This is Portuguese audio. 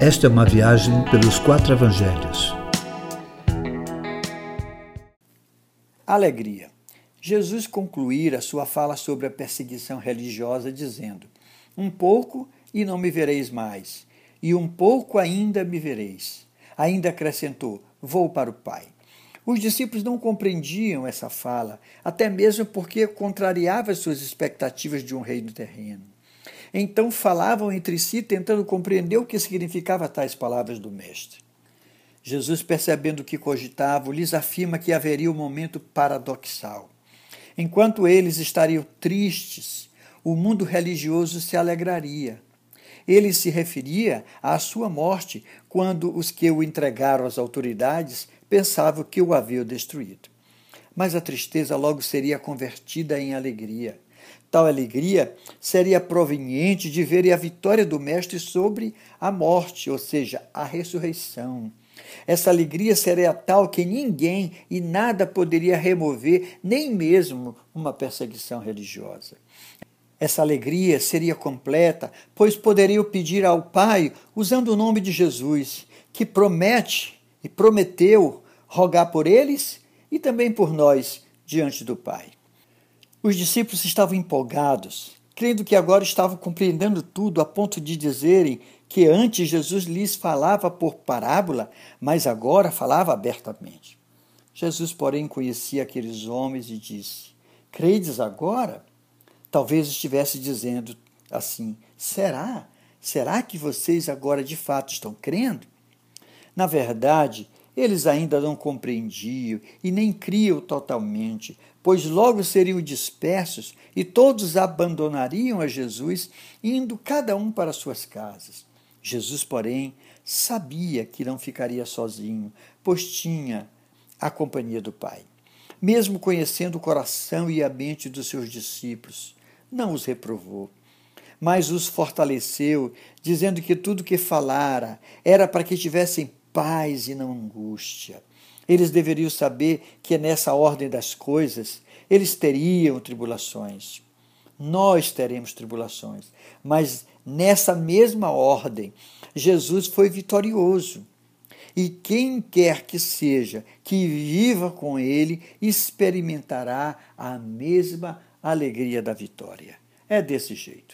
Esta é uma viagem pelos quatro evangelhos. Alegria. Jesus concluíra sua fala sobre a perseguição religiosa dizendo: Um pouco e não me vereis mais, e um pouco ainda me vereis. Ainda acrescentou: Vou para o Pai. Os discípulos não compreendiam essa fala, até mesmo porque contrariava suas expectativas de um reino terreno. Então falavam entre si, tentando compreender o que significava tais palavras do Mestre. Jesus, percebendo o que cogitavam, lhes afirma que haveria um momento paradoxal. Enquanto eles estariam tristes, o mundo religioso se alegraria. Ele se referia à sua morte, quando os que o entregaram às autoridades pensavam que o haviam destruído. Mas a tristeza logo seria convertida em alegria. Tal alegria seria proveniente de ver a vitória do Mestre sobre a morte, ou seja, a ressurreição. Essa alegria seria tal que ninguém e nada poderia remover, nem mesmo uma perseguição religiosa. Essa alegria seria completa, pois poderiam pedir ao Pai usando o nome de Jesus, que promete e prometeu rogar por eles e também por nós diante do Pai. Os discípulos estavam empolgados, crendo que agora estavam compreendendo tudo a ponto de dizerem que antes Jesus lhes falava por parábola, mas agora falava abertamente. Jesus, porém, conhecia aqueles homens e disse: Credes agora? Talvez estivesse dizendo assim: Será? Será que vocês agora de fato estão crendo? Na verdade, eles ainda não compreendiam e nem criam totalmente, pois logo seriam dispersos e todos abandonariam a Jesus, indo cada um para suas casas. Jesus, porém, sabia que não ficaria sozinho, pois tinha a companhia do Pai. Mesmo conhecendo o coração e a mente dos seus discípulos, não os reprovou, mas os fortaleceu, dizendo que tudo que falara era para que tivessem paz e não angústia. Eles deveriam saber que nessa ordem das coisas eles teriam tribulações. Nós teremos tribulações, mas nessa mesma ordem, Jesus foi vitorioso. E quem quer que seja que viva com ele experimentará a mesma alegria da vitória. É desse jeito.